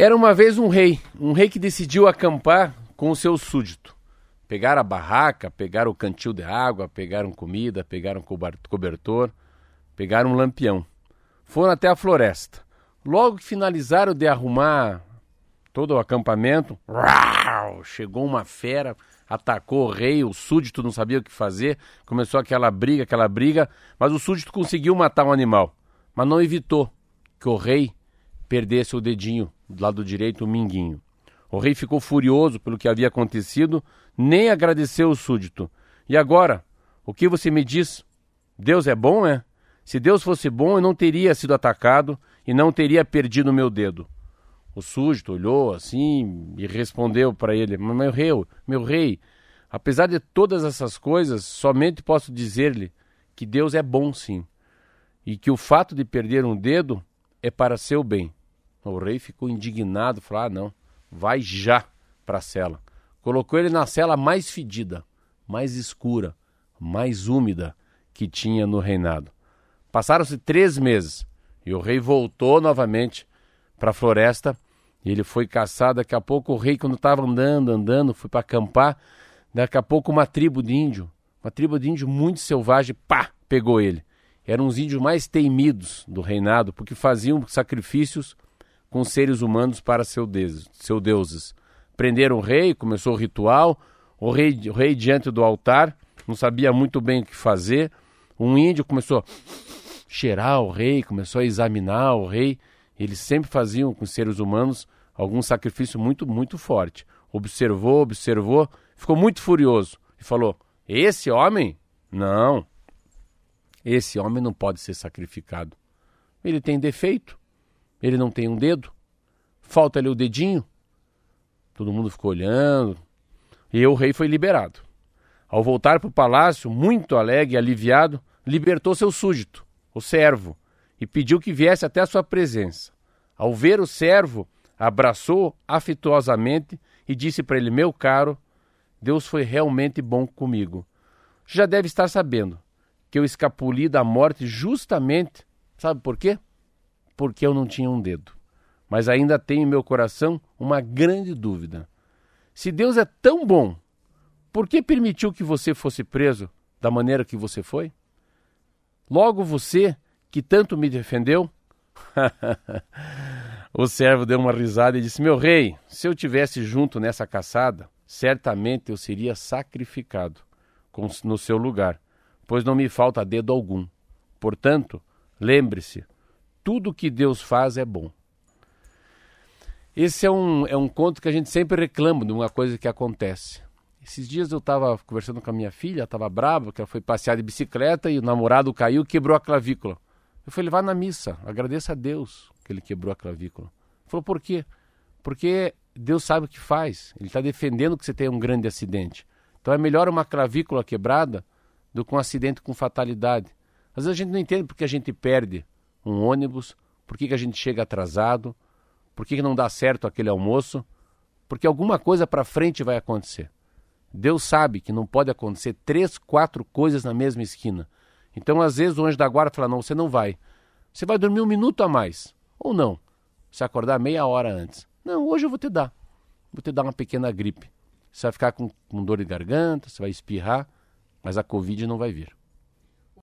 Era uma vez um rei, um rei que decidiu acampar com o seu súdito. Pegaram a barraca, pegaram o cantil de água, pegaram comida, pegaram cobertor, pegaram um lampião. Foram até a floresta. Logo que finalizaram de arrumar todo o acampamento, chegou uma fera, atacou o rei, o súdito não sabia o que fazer, começou aquela briga, aquela briga, mas o súdito conseguiu matar um animal, mas não evitou que o rei perdesse o dedinho do lado direito, o minguinho. O rei ficou furioso pelo que havia acontecido, nem agradeceu o súdito. E agora, o que você me diz? Deus é bom, é? Se Deus fosse bom, eu não teria sido atacado e não teria perdido meu dedo. O súdito olhou assim e respondeu para ele: Meu rei, meu rei, apesar de todas essas coisas, somente posso dizer-lhe que Deus é bom sim, e que o fato de perder um dedo é para seu bem. O rei ficou indignado, falou: ah, não, vai já para a cela. Colocou ele na cela mais fedida, mais escura, mais úmida que tinha no reinado. Passaram-se três meses e o rei voltou novamente para a floresta e ele foi caçar. Daqui a pouco o rei, quando estava andando, andando, foi para acampar. Daqui a pouco uma tribo de índio, uma tribo de índio muito selvagem, pá, pegou ele. Eram os índios mais temidos do reinado, porque faziam sacrifícios com seres humanos para seu deuses, seu deuses. Prenderam o rei, começou o ritual, o rei, o rei diante do altar, não sabia muito bem o que fazer. Um índio começou a cheirar o rei, começou a examinar o rei. Eles sempre faziam com seres humanos algum sacrifício muito, muito forte. Observou, observou, ficou muito furioso e falou: Esse homem? Não. Esse homem não pode ser sacrificado. Ele tem defeito. Ele não tem um dedo? Falta-lhe o dedinho? Todo mundo ficou olhando. E o rei foi liberado. Ao voltar para o palácio, muito alegre e aliviado, libertou seu súdito, o servo, e pediu que viesse até a sua presença. Ao ver o servo, abraçou afetuosamente e disse para ele: Meu caro, Deus foi realmente bom comigo. Já deve estar sabendo que eu escapuli da morte justamente, sabe por quê? Porque eu não tinha um dedo. Mas ainda tenho em meu coração uma grande dúvida. Se Deus é tão bom, por que permitiu que você fosse preso da maneira que você foi? Logo você, que tanto me defendeu? o servo deu uma risada e disse: Meu rei, se eu tivesse junto nessa caçada, certamente eu seria sacrificado no seu lugar, pois não me falta dedo algum. Portanto, lembre-se, tudo que Deus faz é bom. Esse é um, é um conto que a gente sempre reclama de uma coisa que acontece. Esses dias eu estava conversando com a minha filha, estava brava, que ela foi passear de bicicleta e o namorado caiu e quebrou a clavícula. Eu falei, vá na missa, agradeça a Deus que ele quebrou a clavícula. Ele falou, por quê? Porque Deus sabe o que faz. Ele está defendendo que você tenha um grande acidente. Então é melhor uma clavícula quebrada do que um acidente com fatalidade. Às vezes a gente não entende porque a gente perde um ônibus, por que, que a gente chega atrasado, por que, que não dá certo aquele almoço, porque alguma coisa para frente vai acontecer. Deus sabe que não pode acontecer três, quatro coisas na mesma esquina. Então, às vezes, o anjo da guarda fala: não, você não vai. Você vai dormir um minuto a mais. Ou não. Se acordar meia hora antes. Não, hoje eu vou te dar. Vou te dar uma pequena gripe. Você vai ficar com, com dor de garganta, você vai espirrar, mas a Covid não vai vir.